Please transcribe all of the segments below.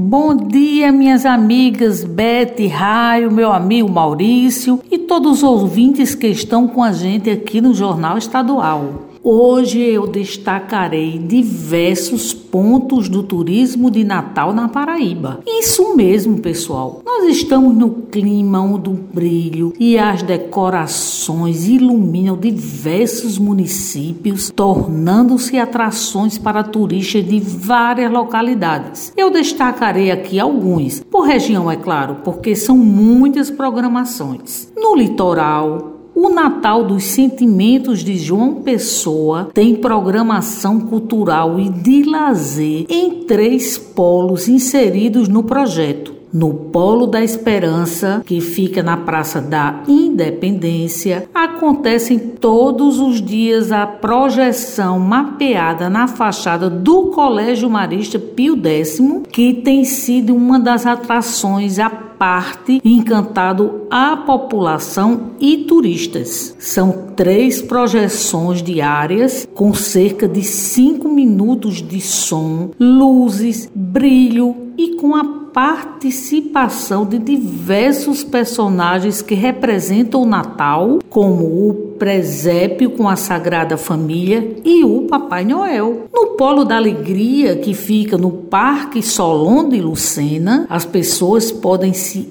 Bom dia, minhas amigas Bete, Raio, meu amigo Maurício e todos os ouvintes que estão com a gente aqui no Jornal Estadual. Hoje eu destacarei diversos pontos do turismo de Natal na Paraíba. Isso mesmo, pessoal. Nós estamos no clima do brilho e as decorações iluminam diversos municípios, tornando-se atrações para turistas de várias localidades. Eu destacarei aqui alguns, por região, é claro, porque são muitas programações. No litoral, o Natal dos Sentimentos de João Pessoa tem programação cultural e de lazer em três polos inseridos no projeto no Polo da Esperança, que fica na Praça da Independência, acontecem todos os dias a projeção mapeada na fachada do Colégio Marista Pio X, que tem sido uma das atrações a parte encantado a população e turistas. São três projeções diárias com cerca de cinco minutos de som, luzes, brilho e com a participação de diversos personagens que representam o Natal, como o presépio com a Sagrada Família e o Papai Noel. No Polo da Alegria, que fica no Parque Solon de Lucena, as pessoas podem se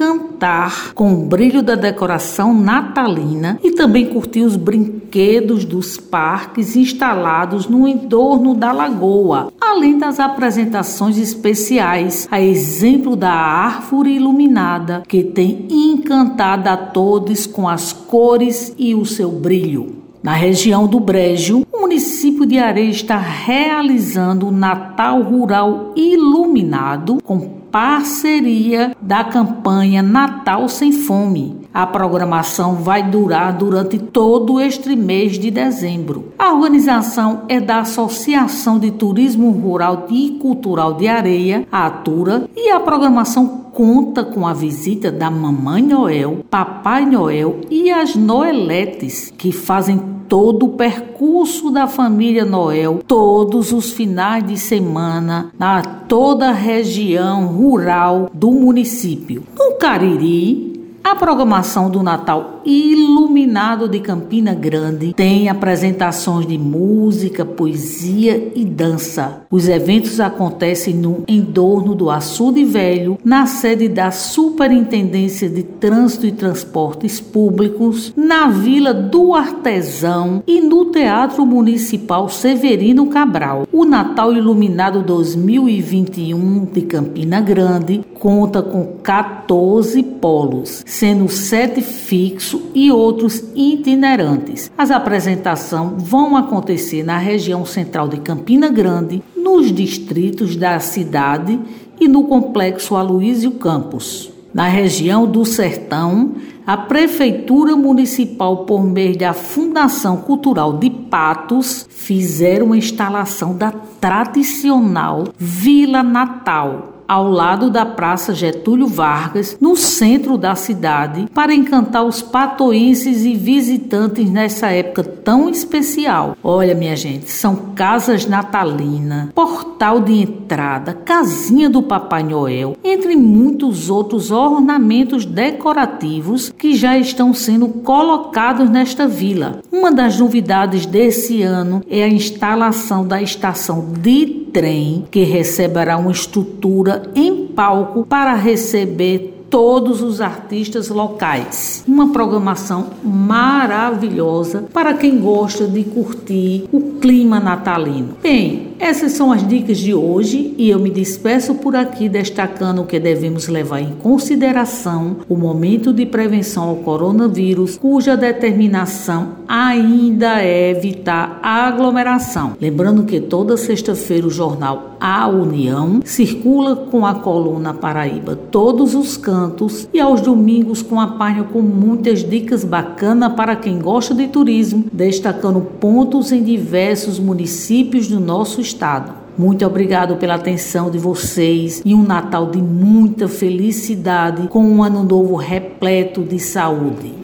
encantar com o brilho da decoração natalina e também curtir os brinquedos dos parques instalados no entorno da lagoa, além das apresentações especiais, a exemplo da árvore iluminada que tem encantado a todos com as cores e o seu brilho. Na região do Brejo, o município de Areia está realizando o Natal Rural Iluminado com parceria da campanha Natal Sem Fome. A programação vai durar durante todo este mês de dezembro. A organização é da Associação de Turismo Rural e Cultural de Areia, a Atura, e a programação conta com a visita da Mamãe Noel, Papai Noel e as Noeletes, que fazem todo o percurso da família Noel, todos os finais de semana, na toda a região rural do município. No Cariri, a programação do Natal Iluminado de Campina Grande tem apresentações de música, poesia e dança. Os eventos acontecem no entorno do Açude Velho, na sede da Superintendência de Trânsito e Transportes Públicos, na Vila do Artesão e no Teatro Municipal Severino Cabral. O Natal Iluminado 2021 de Campina Grande conta com 14 polos sendo sete fixos e outros itinerantes. As apresentações vão acontecer na região central de Campina Grande, nos distritos da cidade e no complexo Aloísio Campos. Na região do Sertão, a Prefeitura Municipal, por meio da Fundação Cultural de Patos, fizeram uma instalação da tradicional Vila Natal, ao lado da Praça Getúlio Vargas, no centro da cidade, para encantar os patoenses e visitantes nessa época tão especial. Olha, minha gente, são casas natalinas, portal de entrada, casinha do Papai Noel, entre muitos outros ornamentos decorativos que já estão sendo colocados nesta vila. Uma das novidades desse ano é a instalação da estação de trem que receberá uma estrutura em palco para receber todos os artistas locais. Uma programação maravilhosa para quem gosta de curtir o clima natalino. Bem, essas são as dicas de hoje e eu me despeço por aqui destacando que devemos levar em consideração o momento de prevenção ao coronavírus, cuja determinação ainda é evitar a aglomeração. Lembrando que toda sexta-feira o jornal A União circula com a coluna Paraíba todos os cantos e aos domingos com a página com muitas dicas bacanas para quem gosta de turismo, destacando pontos em diversos municípios do nosso estado. Muito obrigado pela atenção de vocês e um Natal de muita felicidade com um ano novo repleto de saúde.